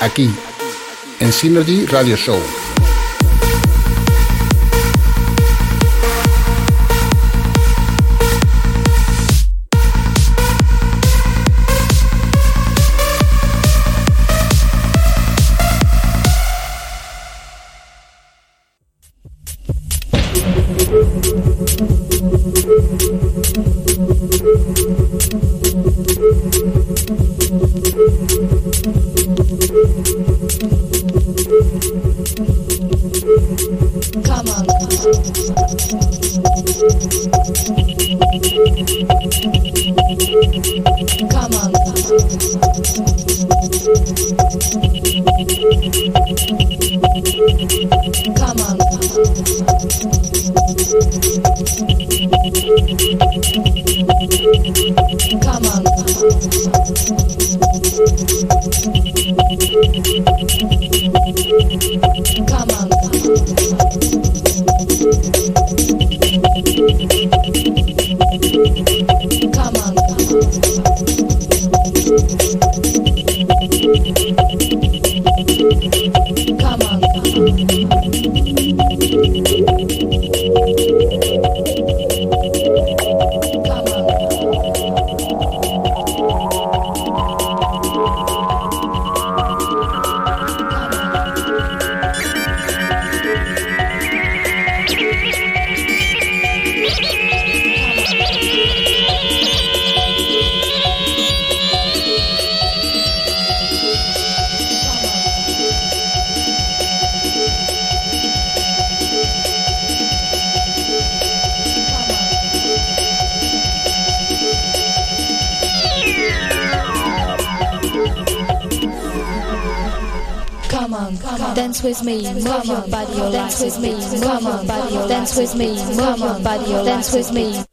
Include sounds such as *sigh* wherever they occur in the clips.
Aquí, en Synergy Radio Show. With me.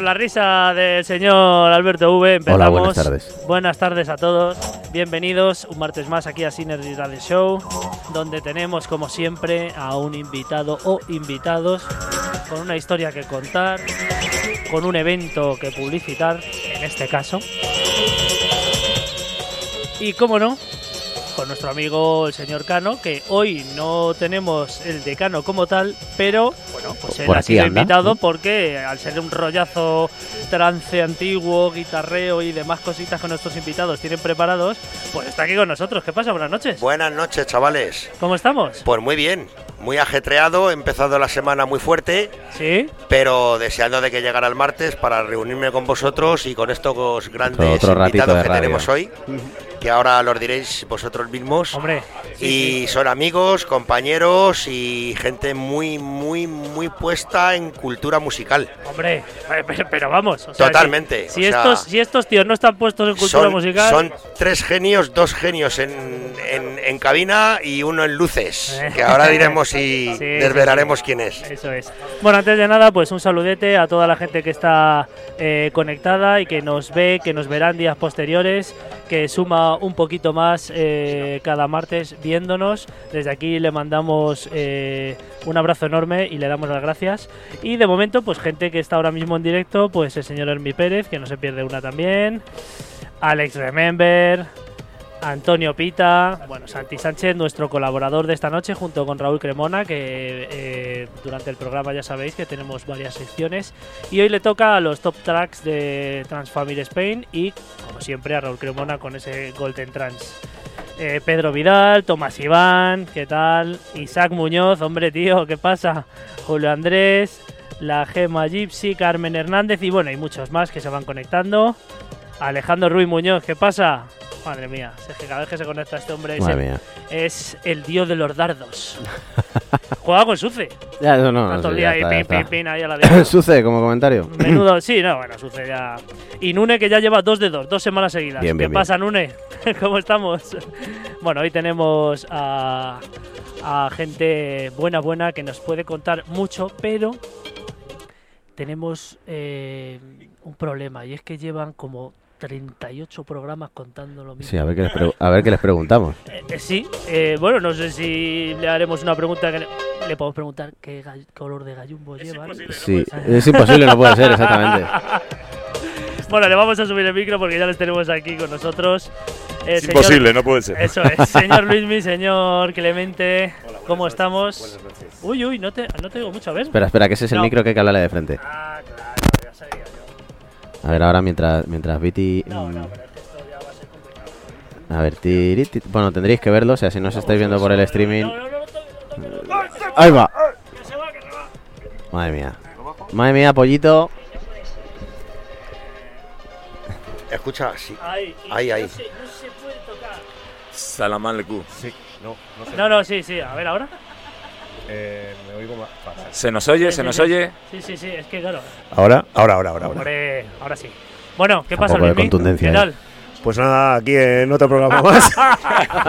Con la risa del señor Alberto V empezamos. Hola, buenas tardes. Buenas tardes a todos. Bienvenidos un martes más aquí a Synergy Radio Show, donde tenemos como siempre a un invitado o invitados con una historia que contar, con un evento que publicitar, en este caso. Y cómo no, con nuestro amigo el señor Cano, que hoy no tenemos el decano como tal, pero él Por ha aquí sido anda, invitado porque al ser un rollazo trance antiguo, guitarreo y demás cositas que nuestros invitados tienen preparados, pues está aquí con nosotros. ¿Qué pasa? Buenas noches. Buenas noches, chavales. ¿Cómo estamos? Pues muy bien, muy ajetreado, he empezado la semana muy fuerte, ¿Sí? pero deseando de que llegara el martes para reunirme con vosotros y con estos grandes invitados que radio. tenemos hoy, que ahora los diréis vosotros mismos. Hombre. y son amigos, compañeros y gente muy, muy, muy puesta en cultura musical. Hombre, eh, pero, pero vamos. o sea, Totalmente, Si, o si sea, estos, si estos tíos no están puestos en cultura son, musical. son tres genios, dos genios en, en- en cabina y uno en luces, que ahora diremos *laughs* y Sí, desvelaremos quién es. Eso es. Bueno, antes de nada, pues un saludete a toda la gente que está eh, conectada y que nos ve, que nos verán días posteriores, que suma un poquito más eh, cada martes viéndonos. Desde aquí le mandamos eh, un abrazo enorme y le damos las gracias. Y de momento, pues gente que está ahora mismo en directo, pues el señor Hermi Pérez, que no se pierde una también. Alex Remember, Antonio Pita, bueno, Santi Sánchez, nuestro colaborador de esta noche, junto con Raúl Cremona, que eh, durante el programa ya sabéis que tenemos varias secciones. Y hoy le toca a los top tracks de Transfamily Spain y, como siempre, a Raúl Cremona con ese Golden Trans. Eh, Pedro Vidal, Tomás Iván, ¿qué tal? Isaac Muñoz, hombre tío, ¿qué pasa? Julio Andrés, la Gema Gypsy, Carmen Hernández y bueno, hay muchos más que se van conectando. Alejandro Ruiz Muñoz, ¿qué pasa? Madre mía, es que cada vez que se conecta este hombre es, el, mía. es el dios de los dardos. *laughs* Juega con Suce. Ya, eso no, no Tanto sé, el ya día ahí, está, ya pin, pin, está. pin, ahí a la diabla. *laughs* Suce como comentario. Menudo, sí, no, bueno, Suce ya. Y Nune que ya lleva dos de dos, dos semanas seguidas. Bien, bien, ¿Qué bien. pasa, Nune? *laughs* ¿Cómo estamos? Bueno, hoy tenemos a, a gente buena, buena que nos puede contar mucho, pero tenemos eh, un problema y es que llevan como 38 programas contando lo mismo. Sí, a ver qué les, pregu- a ver qué les preguntamos. *laughs* Eh, eh, sí, eh, bueno, no sé si le haremos una pregunta que le, le podemos preguntar qué color de gallumbo llevan. Sí, es imposible, no puede ser, exactamente. *laughs* Bueno, le vamos a subir el micro porque ya les tenemos aquí con nosotros. Eh, Es señor- imposible, no puede ser. Eso es, *laughs* señor Luismi, señor Clemente, ¿cómo estamos? Uy, uy, no te, no te digo mucho, a ver. Espera, espera, que ese es el No. micro que hay que hablarle de frente. Ah, claro. A ver, ahora mientras, mientras Viti... No, mm, no, pero es que esto ya va a ser complicado. A ver, tiri, ti- bueno, tendréis que verlo, o sea, si no os estáis viendo por el streaming... No, no, no, no, no no. ¡Ahí va! Que se va, que se va. Madre mía. Madre mía, pollito. Escucha, sí. Ahí, Ahí, ahí. No se, no se puede tocar. Salamán le cu. No, no, sí, sí, a ver ahora. ¿Se nos oye? Sí, ¿Se sí, nos sí. oye? Sí, sí, sí, es que claro. Ahora, ahora, ahora, ahora. ahora. Ahora sí. Bueno, ¿qué Un pasa, poco de Luismi? contundencia, ¿Qué ¿eh? tal? Pues nada, aquí en otro programa *laughs* más.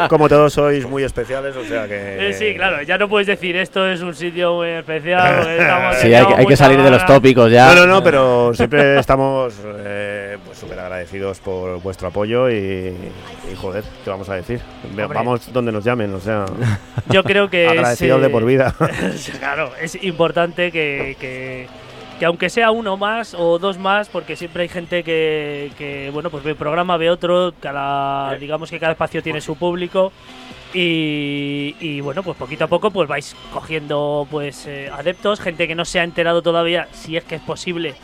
Como todos sois muy especiales, o sea que. Eh, sí, claro, ya no puedes decir esto es un sitio muy especial. *laughs* estamos Sí, hay que, hay que salir de los tópicos ya. No, no, no, pero siempre estamos eh, pues súper agradecidos por vuestro apoyo y, y, joder, ¿qué vamos a decir? Hombre. Vamos donde nos llamen, o sea, Yo creo que es, agradecidos eh, de por vida. *laughs* Claro, es importante que, que, que aunque sea uno más o dos más, porque siempre hay gente que, que, bueno, pues ve programa, ve otro, cada, digamos que cada espacio tiene su público. Y, y, bueno, pues poquito a poco pues vais cogiendo pues eh, adeptos, gente que no se ha enterado todavía, si es que es posible,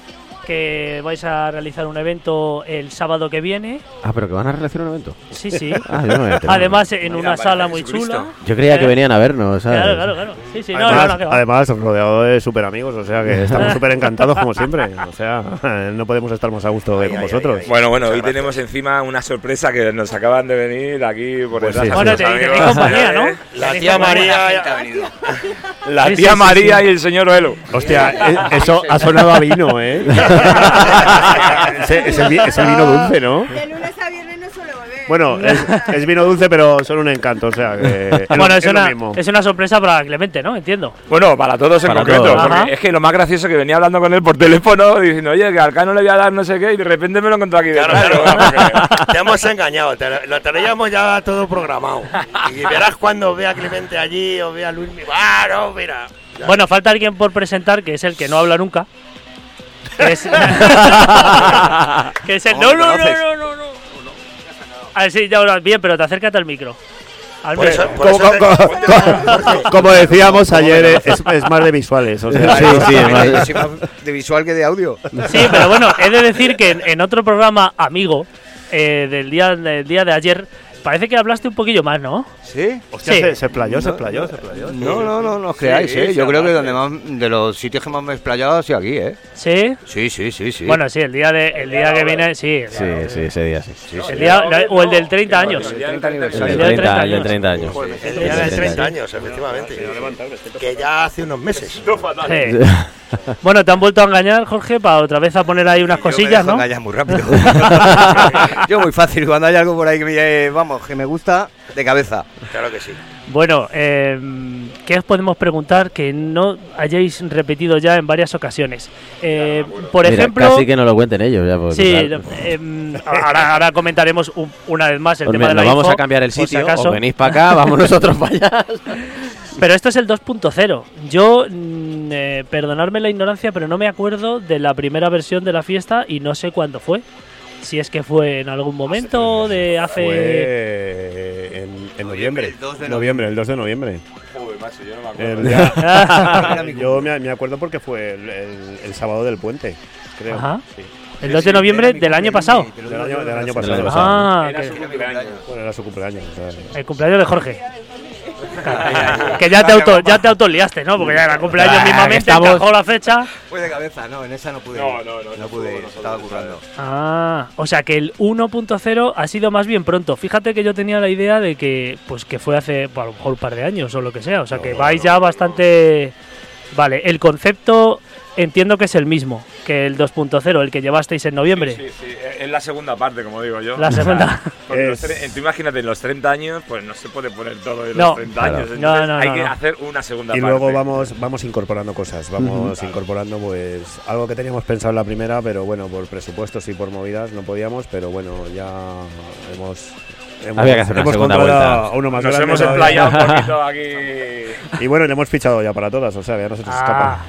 que vais a realizar un evento el sábado que viene. Ah, pero que van a realizar un evento. Sí, sí. *laughs* Ah, no. Además en Mira, una sala muy chula. Yo creía que Eh, venían a vernos, ¿sabes? Claro, claro, claro. Sí, sí, no, no, Además, no, que va. además, rodeado de súper amigos, o sea que estamos súper encantados como siempre. *laughs* O sea, no podemos estar más a gusto que Ay, con ay, vosotros. ay, ay. Bueno, bueno, Muchas hoy gracias. tenemos encima una sorpresa que nos acaban de venir aquí por Pues detrás. sí. Bueno, compañía, *laughs* ¿no? La tía. María. La tía María y el señor Velo. Hostia, e- eso ha sonado a vino, ¿eh? *laughs* es, es el, vi- es el vino dulce, ¿no? De lunes a viernes no Bueno, es, es vino dulce, pero son un encanto, o sea que es, bueno, es, una, mismo. es una sorpresa para Clemente, ¿no? Entiendo. Bueno, para todos en Para concreto. todos. porque Ajá. es que lo más gracioso que venía hablando con él por teléfono diciendo, oye, que al Cano le voy a dar no sé qué, y de repente me lo encontré aquí Claro, claro. Digo, "Vamos, Te hemos engañado, te- lo teníamos ya todo programado. Y verás cuando vea a Clemente allí o vea a Luis. ¡Ah, no, mira! Ya. Bueno, falta alguien por presentar, que es el que no habla nunca. Que es, *laughs* que es el. ¿Cómo No, no, no, no, no, no. Ah, sí, ya hablas bien, pero te acércate al micro. Al Por micro. eso- por Como, eso te- como- como- como decíamos ayer, es, es más de visuales. O sea, Sí, sí, soy más de visual que de audio. Sí, pero bueno, he de decir que en, en otro programa amigo eh, del, día, del día de ayer, parece que hablaste un poquillo más, ¿no? ¿Sí? hostia, Sí. se, se explayó, se explayó, se explayó. No, no, no, no os creáis, Sí, ¿eh? sí, Yo creo que donde más, de los sitios que más me he explayado ha sido aquí, ¿eh? Sí. Sí, sí, sí, sí. Bueno, sí, el día, de, el día que viene, sí. Sí, sí, ese día sí. sí, sí. El día, o el del 30 años. El día del 30 El aniversario. del día de 30, 30 el del 30 años. El día de 30 años, efectivamente. Que ya hace unos meses. Sí. *laughs* Bueno, te han vuelto a engañar, Jorge, para otra vez a poner ahí unas Yo me cosillas, dejo ¿no? muy rápido. *laughs* Yo muy fácil, cuando hay algo por ahí que me, eh, vamos, que me gusta, de cabeza. Claro que sí. Bueno, eh, ¿qué os podemos preguntar que no hayáis repetido ya en varias ocasiones? Eh, por Mira, ejemplo, Casi que no lo cuenten ellos ya. porque, sí, claro, em, ahora, ahora comentaremos un- una vez más el pues tema mira, de la nos vamos info, a cambiar el por si sitio, acaso. o venís para acá, vamos nosotros para allá. *laughs* Pero esto es el 2.0. Yo, mm, eh, perdonadme la ignorancia, pero no me acuerdo de la primera versión de la fiesta y no sé cuándo fue. Si es que fue en algún momento de hace... Fue en, en noviembre. el 2 de noviembre, el 2 de noviembre. Joder, macho, yo no me acuerdo. *laughs* El yo me, me acuerdo porque fue el, el- el sábado del puente, creo. Ajá. Sí. El 2 de noviembre del año pasado. Del año, del pasado. año pasado. Ah, Era que- su cumpleaños. Bueno, era su cumpleaños. o sea, el cumpleaños de Jorge. *laughs* que ya te auto, ya te autoliaste, ¿no? Porque ya era cumpleaños mismamente, estamos- encajó la fecha. Fue de cabeza, no, en esa no pude. No, no, no, No no pude, estaba currando. Ah, o sea que el 1.0 ha sido más bien pronto. Fíjate que yo tenía la idea de que pues que fue hace pues, a lo mejor un par de años o lo que sea. O sea que vais ya bastante... Vale, el concepto entiendo que es el mismo que el 2.0, el que llevasteis en noviembre. Sí, sí, es- es la segunda parte, como digo yo. La segunda. *laughs* Los Es- tú imagínate, en los 30 años, pues no se puede poner todo en No. los 30 años. Claro. entonces No, no, hay no, que hacer una segunda Y parte. luego vamos, vamos incorporando cosas, vamos incorporando pues algo que teníamos pensado en la primera, pero bueno, por presupuestos y por movidas no podíamos, pero bueno, ya hemos... hemos Había que hacer una hemos segunda vuelta. a uno más Nos grande hemos explayado un *laughs* poquito aquí. Y bueno, le hemos fichado ya para todas, o sea, ya no se nos Ah, escapa.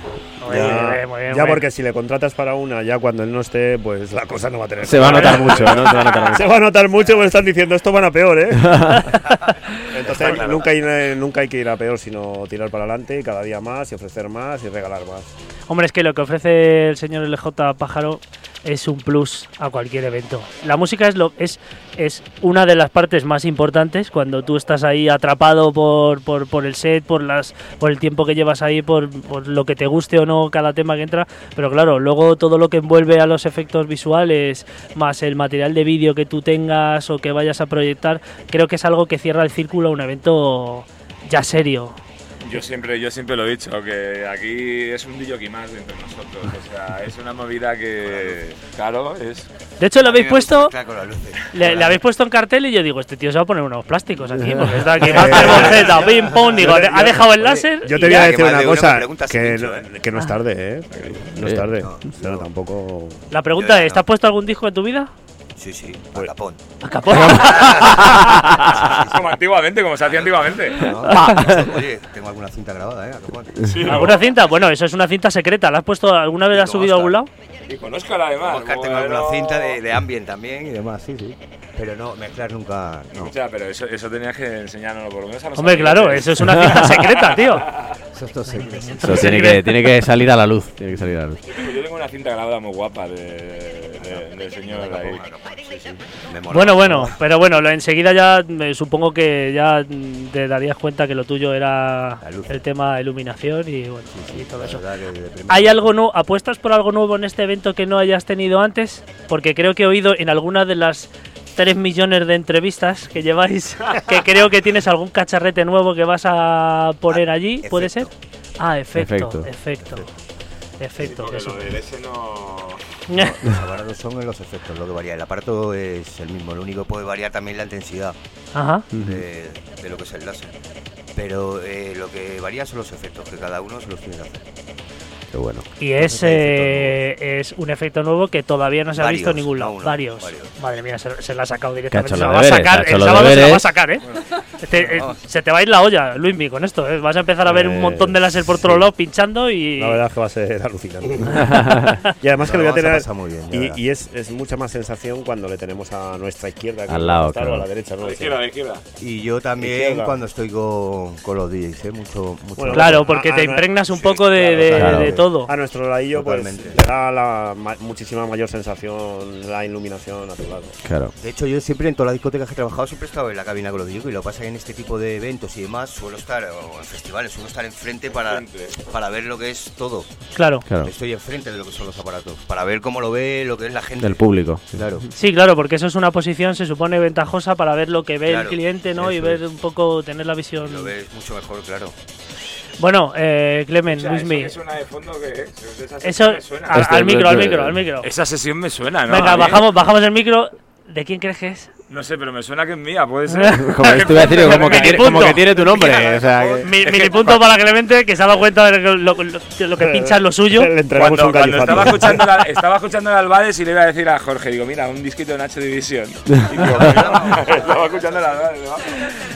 Muy Ya, bien, muy bien, muy ya bien. porque si le contratas para una, ya cuando él no esté, pues la cosa no va a tener. Se va a notar mucho, ¿no? Se va a notar *laughs* mucho. Se va a notar mucho porque están diciendo esto van a peor, ¿eh? *laughs* Entonces nunca hay, nunca hay que ir a peor, sino tirar para adelante y cada día más y ofrecer más y regalar más. Hombre, es que lo que ofrece el señor LJ Pájaro es un plus a cualquier evento. La música es, lo, es, una de las partes más importantes cuando tú estás ahí atrapado por el set, por, las, por el tiempo que llevas ahí, por, por lo que te guste o no cada tema que entra. Pero claro, luego todo lo que envuelve a los efectos visuales, más el material de vídeo que tú tengas o que vayas a proyectar, creo que es algo que cierra el círculo a un evento ya serio. Yo siempre, yo siempre lo he dicho, que aquí es un DJ más de entre nosotros. O sea, es una movida que, claro, es. De hecho, lo habéis puesto Claro, con las luces. Le, le habéis puesto en cartel y yo digo, este tío se va a poner unos plásticos aquí, porque está aquí *laughs* Master Bolseta, pim pum, digo, ha dejado el láser. Yo te voy a que decir más una cosa, que, ¿eh? que no es tarde, ¿eh? No es tarde, No, tampoco... La pregunta es, ¿te has puesto algún disco en tu vida? Sí, sí, Pues- a capón. A capón. *laughs* como antiguamente, como se hacía antiguamente. ¿no? Oye, tengo alguna cinta grabada, ¿eh? A capón. ¿Alguna cinta? Bueno, eso es una cinta secreta. ¿La has puesto alguna vez? ¿La has subido a algún lado? Y con Oscar además. Oscar, tengo alguna cinta de, de ambient también y demás, sí, sí. Pero no, mezclar nunca, no. O sea, pero eso, eso tenías que enseñárnoslo por lo menos a los Hombre, amigos, claro, eso es una cinta secreta, tío. Eso tiene que, tiene que salir a la luz. Tiene que salir a la luz. Yo tengo- una cinta grabada muy guapa de, de- del señor ahí. Me mola. Bueno, bueno, pero bueno, lo- enseguida ya me supongo que ya te darías cuenta que lo tuyo era el tema de iluminación y bueno, y todo eso. ¿Hay algo nuevo? ¿Apuestas por algo nuevo en este evento que no hayas tenido antes? Porque creo que he oído en alguna de las 3 millones de entrevistas que lleváis que *laughs* creo que tienes algún cacharrete nuevo que vas a poner Ah, allí, ¿puede ser? Ah, efecto, Efecto. efecto. Efecto, eso. lo del ese no. Los *laughs* aparatos son los efectos, lo que varía. El aparato es el mismo, lo único que puede variar también la intensidad Ajá. de, de lo que es el láser. Pero eh, lo que varía son los efectos, que cada uno se los tiene que hacer. Qué bueno. Y es, eh, es un efecto nuevo que todavía no se ha Varios, visto en ningún no lado. varios. varios. Madre mía, se, se la ha sacado directamente. Se la va a sacar. El sábado se la va a sacar, ¿eh? Este, eh, se te va a ir la olla, Luismi, con esto. ¿eh? Vas a empezar a ver un montón de láser por sí. todos lados pinchando y. La verdad es que va a ser alucinante. *laughs* y además que No, lo voy a tener. muy bien, y es, es mucha más sensación cuando le tenemos a nuestra izquierda que Al lado, o claro. a la derecha, ¿no? A la Sí. izquierda, a la izquierda. Y yo también Izquierda. cuando estoy con, con los DJs, ¿eh? Mucho, mucho Bueno, Claro, porque te impregnas un sí, poco de, todo. A nuestro ladillo, pues Totalmente. le da la ma- muchísima mayor sensación, la iluminación a tu lado. Claro. De hecho, yo siempre en todas las discotecas que he trabajado siempre he estado en la cabina con los DJs y lo que pasa es que en este tipo de eventos y demás suelo estar, o en festivales, suelo estar enfrente para, para ver lo que es todo. Claro. Claro. Estoy enfrente de lo que son los aparatos, para ver cómo lo ve, lo que es la gente. Del público. Claro. Sí, claro, porque eso es una posición, se supone, ventajosa para ver lo que ve el cliente, ¿no? Y ver es. un poco, tener la visión. Lo ves mucho mejor, claro. Bueno, eh, Clemen, sea, Luismi. eso que de fondo, Eso, al, Este- al micro, al micro, al micro. Esa sesión me suena, ¿no? Venga, bajamos, bajamos el micro. ¿De quién crees que es? No sé, pero me suena que es mía, puede *laughs* ser. Como esto iba a decir, *laughs* como que, tiene, como que tiene tu nombre. O sea, *laughs* que- Mi, mini punto para Clemente, que se ha dado cuenta de que lo, lo- lo que pincha es lo suyo. Le entregamos Cuando, un cuando estaba escuchando la, estaba escuchando el Albades y le iba a decir a Jorge, digo, mira, un disquito de Nacho División. Y digo, mira, estaba escuchando el Albades. debajo.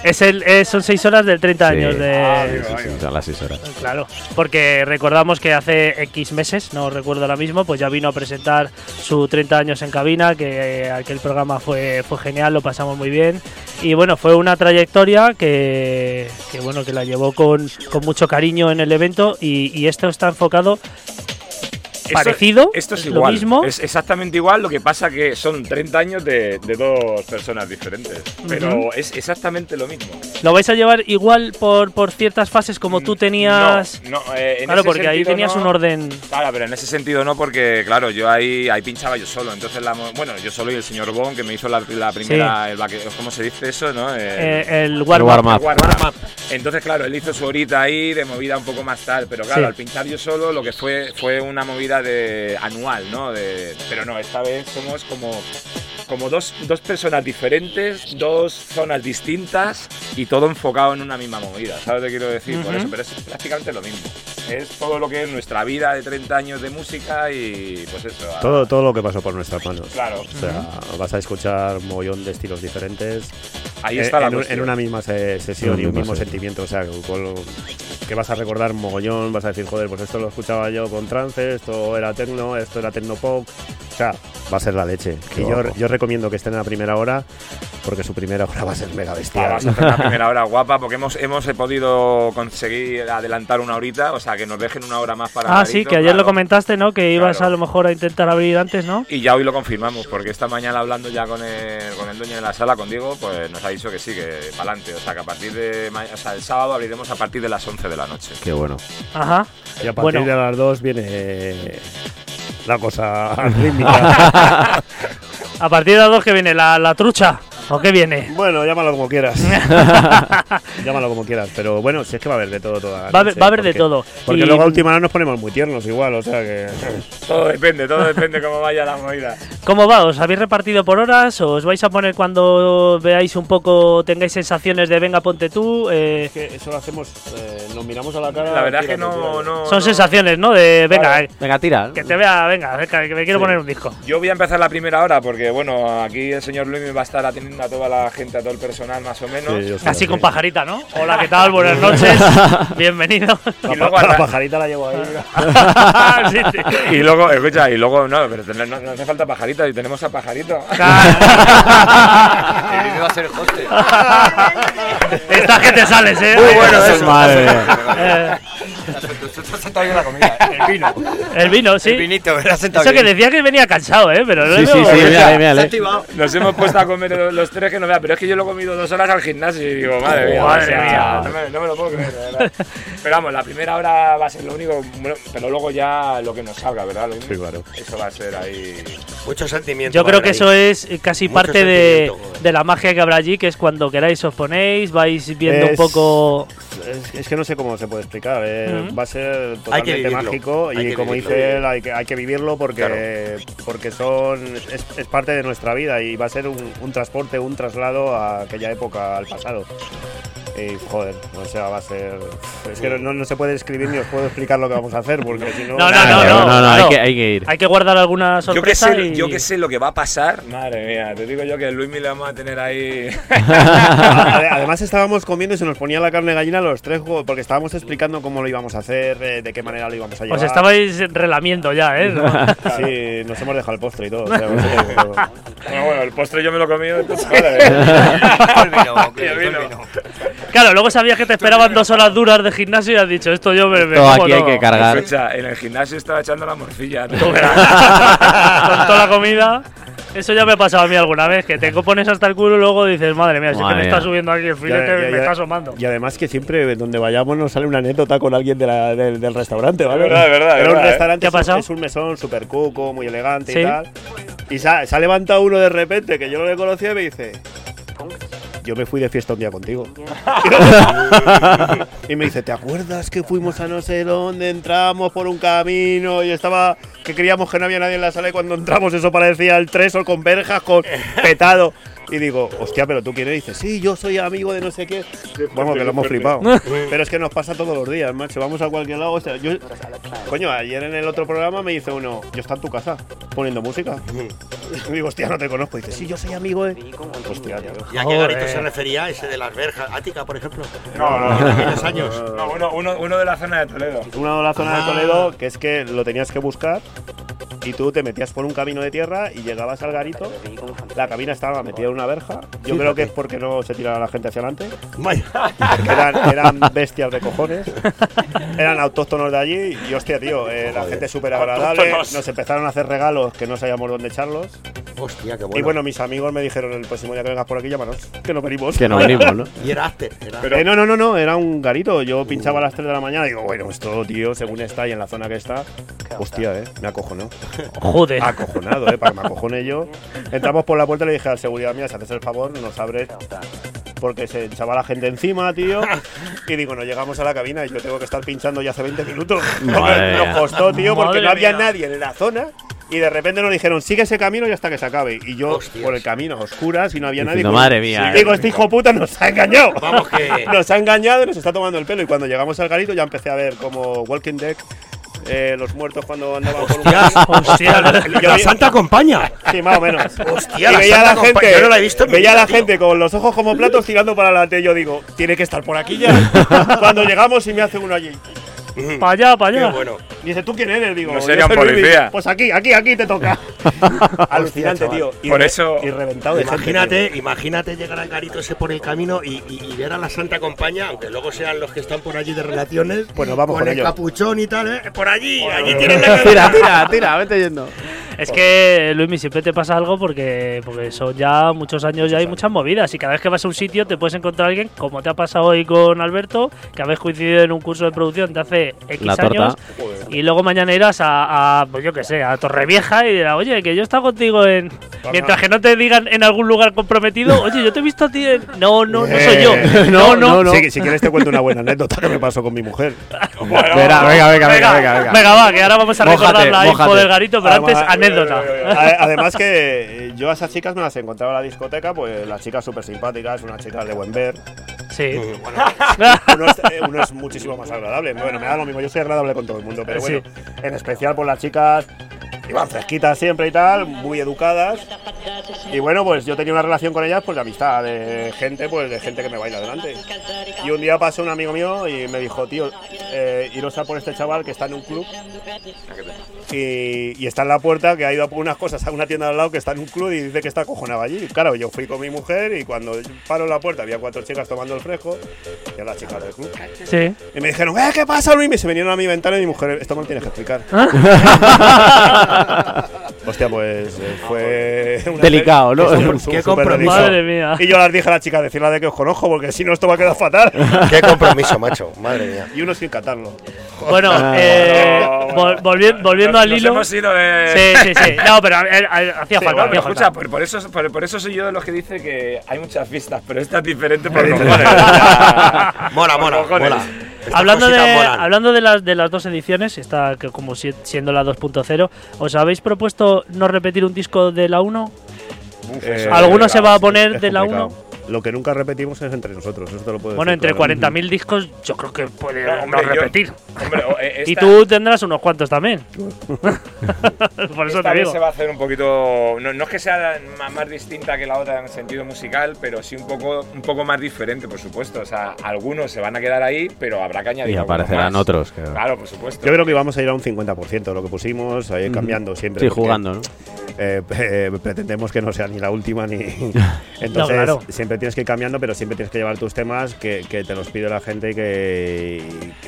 Es el, es- son seis horas del 30 Sí. años de. Ah, Sí, sí, son las seis horas. Claro, porque recordamos que hace X meses, no recuerdo ahora mismo, pues ya vino a presentar su 30 años en cabina, que eh, aquel programa fue, fue genial, lo pasamos muy bien. Y bueno, fue una trayectoria que, que, bueno, que la llevó con, con mucho cariño en el evento y, y esto está enfocado Esto- parecido, Esto es, lo igual. mismo. Es exactamente igual, lo que pasa que son 30 años de, de dos personas diferentes. Pero es exactamente lo mismo. ¿Lo vais a llevar igual por, por ciertas fases como tú tenías? No, no, eh, en claro, ese porque ahí tenías no. un orden. Claro, pero en ese sentido no, porque claro, yo ahí, ahí pinchaba yo solo. Entonces, la, mo- bueno, yo solo y el señor Bon, que me hizo la, la primera, el baque- ¿cómo se dice eso? no? El- eh, el warm-up. Entonces, claro, él hizo su horita ahí de movida un poco más tal, pero claro, Sí. al pinchar yo solo, lo que fue fue una movida de anual, ¿no? De, pero no, esta vez somos como como dos, dos personas diferentes, dos zonas distintas y todo enfocado en una misma movida, ¿sabes lo que quiero decir? Por Ujú. eso, pero es prácticamente lo mismo. Es todo lo que es nuestra vida de 30 años de música y pues eso. Todo, todo lo que pasó por nuestras manos. Claro, O sea, vas a escuchar un mogollón de estilos diferentes ahí eh, está la en, un- cuestión. en una misma se- sesión En y un mismo sentimiento. O sea, con lo- que vas a recordar mogollón, vas a decir, joder, pues esto lo escuchaba yo con trance, esto era techno, esto era techno pop. O sea, va a ser la leche. Qué y yo, yo recomiendo que estén en la primera hora porque su primera hora va a ser mega Ah, bestial. vas a hacer una *laughs* primera hora guapa porque hemos, hemos podido conseguir adelantar una horita, o sea, que nos dejen una hora más para Ah, sí, que ayer lo comentaste, ¿no? Que ibas Claro. a lo mejor a intentar abrir antes, ¿no? Y ya hoy lo confirmamos, porque esta mañana hablando ya con el, con el dueño de la sala, con Diego, pues nos ha dicho que sí, que para adelante. O sea, que a partir de. ma- O sea, el sábado abriremos a partir de las 11 de la noche. Qué bueno. Ajá. Y a partir Bueno. de las dos viene la cosa *laughs* rítmica. A partir de las dos que viene la, la trucha. ¿O qué viene? bueno, llámalo como quieras. *laughs* llámalo como quieras. Pero bueno, si es que va a haber de todo toda la Va a haber, noche, va a haber de todo. Porque Y- luego a última hora nos ponemos muy tiernos igual, o sea que. *laughs* Todo depende, todo depende cómo vaya la movida. ¿Cómo va? ¿Os habéis repartido por horas? ¿O os vais a poner cuando veáis un poco, tengáis sensaciones de venga, ponte tú? Eh, Es que eso lo hacemos, eh, nos miramos a la cara. La verdad es que no. no son no- sensaciones, ¿no? De venga, eh, Venga, tira. que te vea, venga, venga, que me quiero Sí. poner un disco. Yo voy a empezar la primera hora porque, bueno, aquí el señor Luis va a estar atendiendo a toda la gente, a todo el personal más o menos. Sí, Así sí. con pajarita, ¿no? Hola, ¿qué tal? Buenas noches. *laughs* Bienvenido. Y La, luego, pa- la pajarita la llevo ahí. *laughs* Sí, sí. y luego, escucha, y luego, no, pero no, no hace falta pajarita, y tenemos a pajarito. *laughs* El va a ser el hoste. Esta que te sales, ¿eh? Muy bueno Eh, eso. Madre mía. eh, la comida, el vino. el vino, sí. El vinito, Eso que bien. decía que venía cansado, ¿eh? Pero no Sí, sí, sí, ha mírale. activado. Nos hemos puesto a comer los- los tres que no vea, pero es que yo lo he comido dos horas al gimnasio y digo, madre mía, Madre o sea, mía. No, me, no me lo puedo creer, verdad. *laughs* Pero vamos, la primera hora va a ser lo único, bueno, pero luego ya lo que nos salga, ¿verdad? Lo Sí, claro. Eso va a ser ahí. Mucho sentimiento. Yo creo que ahí. eso es eh, casi Mucho parte de, de la magia que habrá allí, que es cuando queráis os ponéis, vais viendo un poco. Es, es que no sé cómo se puede explicar. eh. Va a ser totalmente mágico hay y como vivirlo. dice él, hay que, hay que vivirlo porque, porque son es, es parte de nuestra vida y va a ser un, un transporte, un traslado a aquella época, al pasado. Y joder, o sea, va a ser. Es que no, no se puede escribir ni os puedo explicar lo que vamos a hacer porque si no. No, no, no, no, no, no, hay que- hay que ir. Hay que guardar alguna Yo que, sorpresa sé, y... yo que sé lo que va a pasar. Madre mía, te digo yo que Luis le vamos a tener ahí. Ade- Además estábamos comiendo y se nos ponía la carne de gallina los tres porque estábamos explicando cómo lo íbamos a hacer, eh, de qué manera lo íbamos a llevar. Os estabais relamiendo ya, ¿eh? *laughs* Sí, nos hemos dejado el postre y todo. o sea, *laughs* o sea, pero- bueno, bueno, el postre yo me lo he comido. Entonces, *laughs* madre. El vino, el vino. Claro, luego sabías que te esperaban dos horas duras de gimnasio y has dicho, esto yo me... me Todo aquí hay todo". que cargar. Escucha, en el gimnasio estaba echando la morcilla. *laughs* Con toda la comida. Eso ya me ha pasado a mí alguna vez, que te pones hasta el culo y luego dices, madre mía, si es que Madre me está subiendo aquí el filete, Ya, ya, me ya. está asomando. Y además que siempre donde vayamos nos sale una anécdota con alguien de la- del, del restaurante, ¿vale? Es verdad, es verdad, Era un verdad, ¿eh? restaurante, ¿Qué ha es un- pasado? es un mesón súper cuco, muy elegante Sí. y tal. Y se ha, se ha levantado uno de repente, que yo no le conocía, y me dice... *laughs* Yo me fui de fiesta un día contigo. *laughs* y me dice, ¿te acuerdas que fuimos a no sé dónde, entramos por un camino y estaba... que creíamos que no había nadie en la sala y cuando entramos eso parecía el tresor con verjas, con *laughs* petado. Y digo, hostia, pero tú quién eres? Y dice, sí, yo soy amigo de no sé qué. Vamos, que lo hemos flipado. *laughs* pero es que nos pasa todos los días, macho. Vamos a cualquier lado. o sea, yo, coño, ayer en el otro programa me dice uno, yo está en tu casa poniendo música. Y digo, hostia, no te conozco. Y dice, sí, yo soy amigo de. Hostia, tío. ¿Y a qué garito se refería ese de las verjas? ¿Ática, por ejemplo? No, no, En no. aquellos años. No, uno, uno, uno de la zona de Toledo. Una de la zona Ah. de Toledo que es que lo tenías que buscar y tú te metías por un camino de tierra y llegabas al garito. La cabina estaba metida en una verja. Yo creo que es porque no se tiraba la gente hacia adelante. Eran, eran bestias de cojones. Eran autóctonos de allí. Y hostia, tío, eh, la gente súper agradable. Nos empezaron a hacer regalos que no sabíamos dónde echarlos. Hostia, qué bueno. Y bueno, mis amigos me dijeron el próximo día que vengas por aquí, llámanos. Que no venimos. Que no venimos, ¿no? Y era after. Era Pero- Eh, no, no, no, no, era un garito. Yo pinchaba a las 3 de la mañana y digo, bueno, esto, tío, según está y en la zona que está, hostia, eh, me acojonó. Joder. Acojonado, eh, para que me acojone yo. Entramos por la puerta y le dije al seguridad, si haces el favor, nos abres. Porque se echaba la gente encima, tío. *laughs* Y digo, no llegamos a la cabina y yo tengo que estar pinchando ya hace 20 minutos. *laughs* Madre Nos costó, tío, porque no había mía. nadie en la zona. Y de repente nos dijeron, sigue ese camino y hasta que se acabe. Y yo, Hostias. por el camino, a oscuras y no había nadie. Diciendo, pues, madre mía. Digo, este hijo puta nos ha engañado. Vamos que. *laughs* Nos ha engañado y nos está tomando el pelo. Y cuando llegamos al garito ya empecé a ver como Walking Dead, eh, los muertos cuando andaban por un Hostia. La Santa Compañía. Sí, más o menos. Hostia, y la veía a la Compa- gente, yo no la he visto veía a la tío. gente con los ojos como platos tirando para adelante. Yo digo, tiene que estar por aquí ya. *laughs* Cuando llegamos y me hace uno allí. Para allá, para Qué allá. bueno. Dice, ¿tú quién eres? Digo, No "Yo sería un soy Luis". policía. Pues aquí, aquí, aquí te toca. *laughs* Alucinante, tío. Y Por eso- Y reventado de Imagínate, imagínate llegar al garito ese por el camino y, y- y ver a la Santa Compañía, aunque luego sean los que están por allí de relaciones. Pues nos vamos con con el ellos. capuchón y tal, ¿eh? Por allí, allí tienen la *laughs* Tira, tira, tira, vete yendo. Es que, Luismi, siempre te pasa algo porque, porque son ya muchos años ya hay muchas movidas y cada vez que vas a un sitio te puedes encontrar a alguien, como te ha pasado hoy con Alberto, que habéis coincidido en un curso de producción de hace X La torta. años y luego mañana irás a, a, pues yo qué sé, a Torrevieja y dirás, oye, que yo he estado contigo en... Mientras que no te digan en algún lugar comprometido, oye, yo te he visto a ti en... No, no, no soy yo. Eh, *laughs* No, no. Si, si quieres te cuento una buena anécdota que me pasó con mi mujer. *laughs* Bueno, Verá, venga, venga, venga, venga, venga. Venga, va, que ahora vamos a recordar Mójate, la info mójate. del garito, pero antes Además- anécdota. A- Además que eh, yo a esas chicas me las encontraba en la discoteca, pues las chicas súper simpáticas, unas chicas de buen ver. Sí. *laughs* Uno es, eh, uno es muchísimo más agradable. Bueno, me da lo mismo, yo soy agradable con todo el mundo, pero Sí. bueno, en especial por las chicas iban fresquitas siempre y tal, muy educadas. Y bueno, pues yo tenía una relación con ellas pues de amistad, de gente, pues de gente que me baila delante. Y un día pasó un amigo mío y me dijo, tío, eh, iros a por este chaval que está en un club y, y está en la puerta, que ha ido a por unas cosas a una tienda al lado que está en un club y dice que está acojonado allí. Claro, yo fui con mi mujer y cuando paro en la puerta había cuatro chicas tomando el fresco, y eran las chicas del club. Sí. Y me dijeron, ¿eh, qué pasa, Luis? Y se vinieron a mi ventana y mi mujer, esto me lo tienes que explicar. *laughs* *laughs* Hostia, pues eh, fue. una- Delicado, ¿no? Súper- *laughs* súper Qué delicado. compromiso. Madre mía. Y yo las dije a las chicas, decirle de que os conozco, porque si no, esto va a quedar fatal. *laughs* Qué compromiso, macho. Madre mía. y uno sin catarlo. Bueno, Ah, eh, no. vol- volvi- volviendo Nos- al nos hilo. hemos ido de. Sí, sí, sí. No, pero eh, eh, hacía Sí, falta. bueno, hacía escucha, falta. por, por eso, por, por eso soy yo de los que dice que hay muchas fiestas, pero esta es diferente por Es *laughs* cojones. Mola, Por mola, cojones. mola. Hablando de, molan. hablando de las de las dos ediciones, está que como si- siendo la 2.0, ¿os habéis propuesto no repetir un disco de la 1? Uf, Eh, ¿Alguno se va a poner de la complicado. 1? Lo que nunca repetimos es entre nosotros, eso te lo puedo Bueno, decir entre claro. 40.000 discos yo creo que puede No, no, hombre, yo- repetir. Hombre, o- eh, *laughs* Y esta- tú tendrás unos cuantos también. *laughs* *laughs* Por eso Esta te vez digo. se va a hacer un poquito. No, no es que sea más, más distinta que la otra en sentido musical, pero sí un poco, un poco más diferente, por supuesto. O sea, algunos se van a quedar ahí, pero habrá que añadir. Y algunos aparecerán más. otros. que- Claro, por supuesto. Yo creo que vamos a ir a un 50% de lo que pusimos, ahí cambiando siempre. Sí, porque, jugando, ¿no? Eh, *laughs* eh, pretendemos que no sea ni la última ni. *laughs* Entonces, claro. siempre tienes que ir cambiando, pero siempre tienes que llevar tus temas que, que te los pide la gente y que,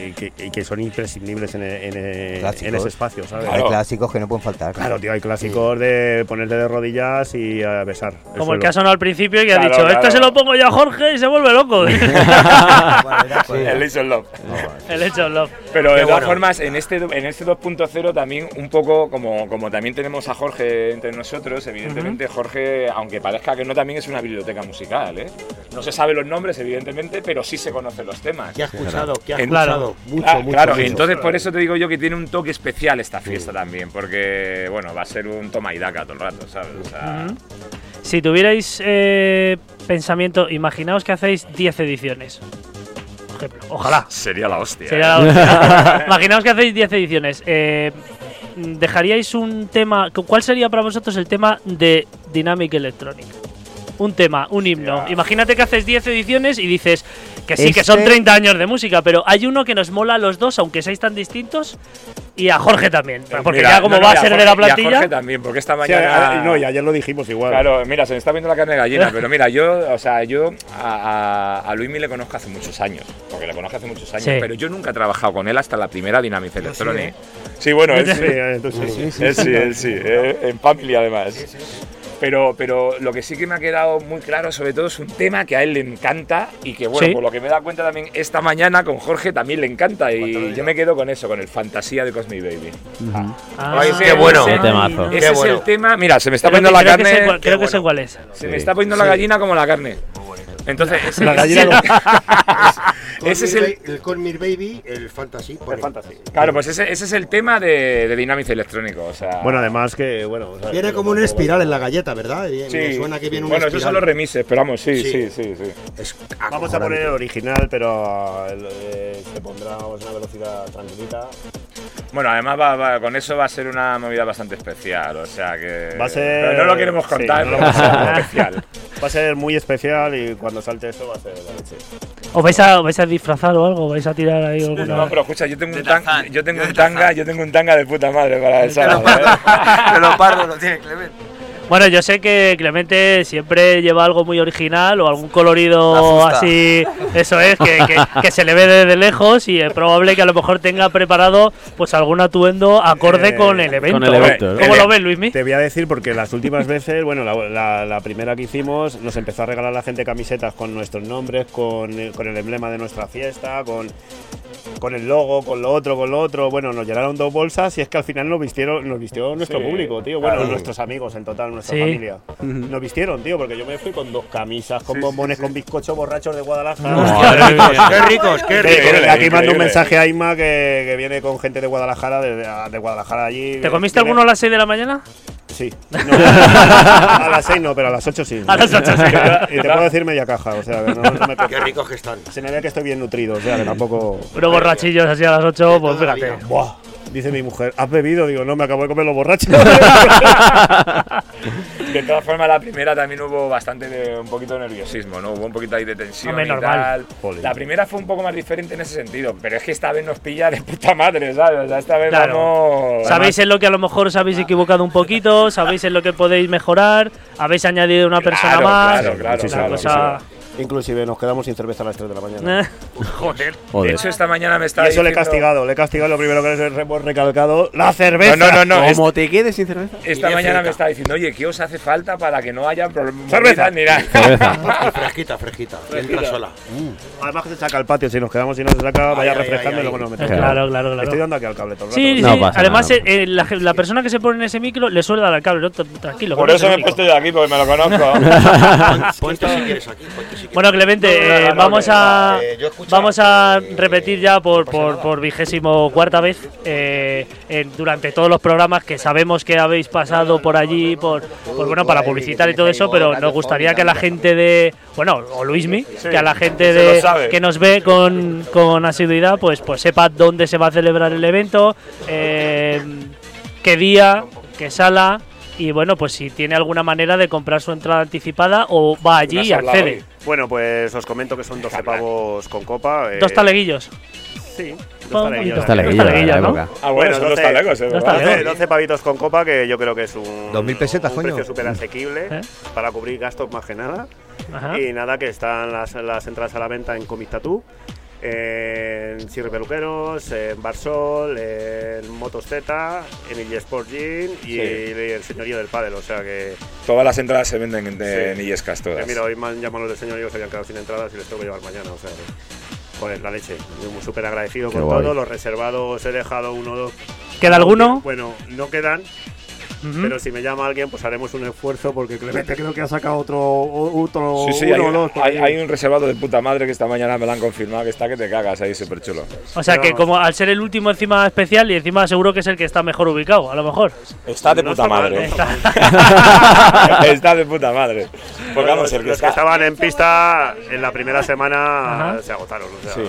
y que, y que son imprescindibles en, e- en e- en ese espacio, ¿sabes? Hay clásicos que no pueden faltar. Claro, tío, hay clásicos de ponerte de rodillas y a besar. el Como el que ha sonado al principio y que ha dicho, claro. esto se lo pongo yo a Jorge y se vuelve loco. *laughs* El Listen Love. el hecho love. Pero de todas bueno. formas, en este, en este 2.0 también un poco, como, como también tenemos a Jorge entre nosotros, evidentemente Jorge, aunque parezca que no, también es una biblioteca musical, ¿eh? No se sabe los nombres, evidentemente, pero sí se conocen los temas. ¿Qué has escuchado? ¿Qué has En- escuchado? Mucho, mucho. claro, mucho. entonces por eso te digo yo que tiene un toque especial esta fiesta también, porque, bueno, va a ser un toma y daca todo el rato, ¿sabes? O sea. Si tuvierais eh, pensamiento, imaginaos que hacéis 10 ediciones. Por ejemplo, ojalá. sería la hostia. Sería ¿eh? la hostia. *laughs* Imaginaos que hacéis 10 ediciones. Eh, ¿Dejaríais un tema? ¿Cuál sería para vosotros el tema de Dynamic Electronic? Un tema, un himno. Hostia. Imagínate que haces 10 ediciones y dices que sí, que Este- son 30 años de música, pero hay uno que nos mola a los dos, aunque seáis tan distintos, y a Jorge también. Porque Mira, ya como no, no, va a ser Jorge- de la y a plantilla. Jorge también, porque esta Sí, mañana. a- no, y ayer lo dijimos igual. Claro, mira, se me está viendo la carne de gallina, *laughs* pero mira, yo, o sea, yo a, a, a Luismi le conozco hace muchos años, porque le conozco hace muchos años, Sí. pero yo nunca he trabajado con él hasta la primera Dynamic Electronic. Sí, bueno, él *laughs* Sí, sí, eh, sí. él sí, él sí, eh, en Family además. Pero, pero lo que sí que me ha quedado muy claro, sobre todo, es un tema que a él le encanta y que, bueno, Sí. por lo que me he dado cuenta también esta mañana con Jorge también le encanta. Y yo me quedo con eso, con el fantasía de Cosmic Baby. Ah, Ay, Ese- qué bueno. ese- temazo. Ese Qué es bueno. el tema. Mira, se me está creo poniendo que- la creo que carne. cuál- creo que sé bueno. cuál es. Se me está poniendo la gallina como la carne. Entonces, La gallina *laughs* Ese es el. El Con Mir Baby, el Fantasy. pone. Claro, pues ese, ese es el tema de, de Dynamic Electrónico. O sea, Bueno, además que, bueno. o sea, Viene como una espiral en la galleta, ¿verdad? Sí. Me suena que viene una bueno, esos son los remises, pero vamos, sí, sí, Sí. sí. sí, Vamos a poner el original, pero eh, se pondrá a una velocidad tranquilita. Bueno, además va- va- con eso va a ser una movida bastante especial, o sea que... Va a ser- Pero no lo queremos sí, contar, no no *laughs* lo va a ser especial. Va a ser muy especial y cuando salte eso va a ser la leche. ¿Os vais a, os vais a disfrazar o algo? ¿Vais a tirar ahí alguna.? No, pero escucha, yo tengo un, tan- yo tengo un tanga, yo tengo un tanga de puta madre para *laughs* el sábado. ¿eh? De los pardos lo tiene Clement. Bueno, yo sé que Clemente siempre lleva algo muy original o algún colorido así, eso es, que, que- que se le ve desde lejos y es probable que a lo mejor tenga preparado pues algún atuendo acorde Eh, con el evento. con el evento, ¿no? ¿Cómo lo ves, Luismi? Te voy a decir porque las últimas veces, bueno, la, la- la primera que hicimos nos empezó a regalar la gente camisetas con nuestros nombres, con, con el emblema de nuestra fiesta, con, con el logo, con lo otro, con lo otro. Bueno, nos llenaron dos bolsas y es que al final nos vistieron, nos vistió nuestro Sí, público, tío. Bueno, claro. nuestros amigos en total, nuestra Sí. familia. Nos vistieron, tío, porque yo me fui con dos camisas, con Sí, bombones, sí, con bizcochos borrachos de Guadalajara. Qué ricos, qué ricos. que Increíble, aquí mando un mensaje a Inma que, que viene con gente de Guadalajara, de, de Guadalajara allí. ¿Te comiste Viene- alguno a las 6 de la mañana? Sí. *laughs* No, a las 6 no, pero a las 8 sí. A las ocho sí. *laughs* Y te puedo decir media caja, o sea, que no, no me Qué ricos que están. Se me ve que estoy bien nutrido, o sea, que tampoco. Unos borrachillos así a las 8, pues fíjate. Buah. Dice mi mujer, ¿has bebido? Digo, no, me acabo de comer los borrachos. *laughs* De todas formas, la primera también hubo bastante de un poquito de nerviosismo, ¿no? Hubo un poquito ahí de tensión Hombre, y normal. tal. La primera fue un poco más diferente en ese sentido, pero es que esta vez nos pilla de puta madre, ¿sabes? O sea, esta vez Claro. vamos... Sabéis en lo que a lo mejor os habéis equivocado un poquito, sabéis en lo que podéis mejorar, habéis añadido una persona Claro, más. claro, claro, la claro, cosa- Inclusive nos quedamos sin cerveza a las 3 de la mañana. Eh, *laughs* Joder. Joder. De hecho, esta mañana me Y estaba eso le he castigado, le he castigado lo primero que les hemos recalcado, la cerveza. No, no, no, no. ¿Cómo te quedes sin cerveza? Esta mañana me estaba diciendo, oye, ¿qué os hace falta para que no haya problemas Cerveza. ni nada? *laughs* Cerveza. Y fresquita, fresquita. Entra sola. Además que se saca al patio, si nos quedamos y no se saca, vaya ay, refrescando ay, y luego nos metemos. Claro, claro, claro. Estoy dando aquí al cable todo el rato. Sí, sí, No pasa además nada. eh, la, la persona que se pone en ese micro le suele dar al cable, ¿no? Tranquilo. Por eso es me he puesto yo aquí, porque me lo conozco. *laughs* Ponte si quieres aquí, ponte si Bueno, Clemente, eh, vamos a vamos a repetir ya por, por, por vigésimo cuarta vez eh, en- durante todos los programas que sabemos que habéis pasado por allí, por, por, bueno, para publicitar y todo eso, pero nos gustaría que la gente de, bueno, o Luismi, que a la gente de que nos ve con, con asiduidad, pues, pues sepa dónde se va a celebrar el evento, eh, qué día, qué sala. Y bueno, pues si tiene alguna manera de comprar su entrada anticipada o va allí y accede. hoy. Bueno, pues os comento que son 12 pavos con copa. eh, Dos taleguillos. Sí, dos taleguillos. Dos taleguillos, Dos taleguillos, de la ¿no? época. Ah, bueno, Bueno, son los 12 talegos, ¿eh? dos ¿verdad? talegos. 12, 12 pavitos con copa que yo creo que es un, 2.000 pesetas, un coño. precio súper asequible ¿Eh? para cubrir gastos más que nada. Ajá. Y nada, que están las, las entradas a la venta en Comic Tattoo, en Sirre Peluqueros, en Barsol, en Motos Z, en el Sport Gym y el Señorío del Padel. O sea que, Todas las entradas se venden en. Illescas todas. mira, hoy me han llamado los del Señorío, se habían quedado sin entradas y les tengo que llevar mañana. O sea que, joder, la leche. Súper agradecido Qué con guay. todo. Los reservados he dejado uno o dos. ¿Queda alguno? Bueno, no quedan, Pero si me llama alguien, pues haremos un esfuerzo porque Clemente creo que ha sacado otro, otro Sí, sí, hay, uno un- dos. por hay, ahí. hay un reservado de puta madre que esta mañana me lo han confirmado que está que te cagas ahí, súper chulo. O sea que como al ser el último encima especial y encima seguro que es el que está mejor ubicado, a lo mejor. Está de No puta madre. está *laughs* está de puta madre. Porque Bueno, vamos, los, el que los que está. estaban en pista en la primera semana Ajá. se agotaron. O sea, Sí,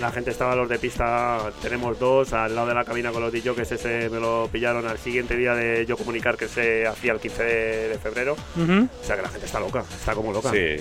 La gente estaba los de pista, tenemos dos al lado de la cabina con los DJs, que ese me lo pillaron al siguiente día de yo comunicar que se hacía el 15 de, de febrero. Ujú. O sea que la gente está loca, está como loca. Sí.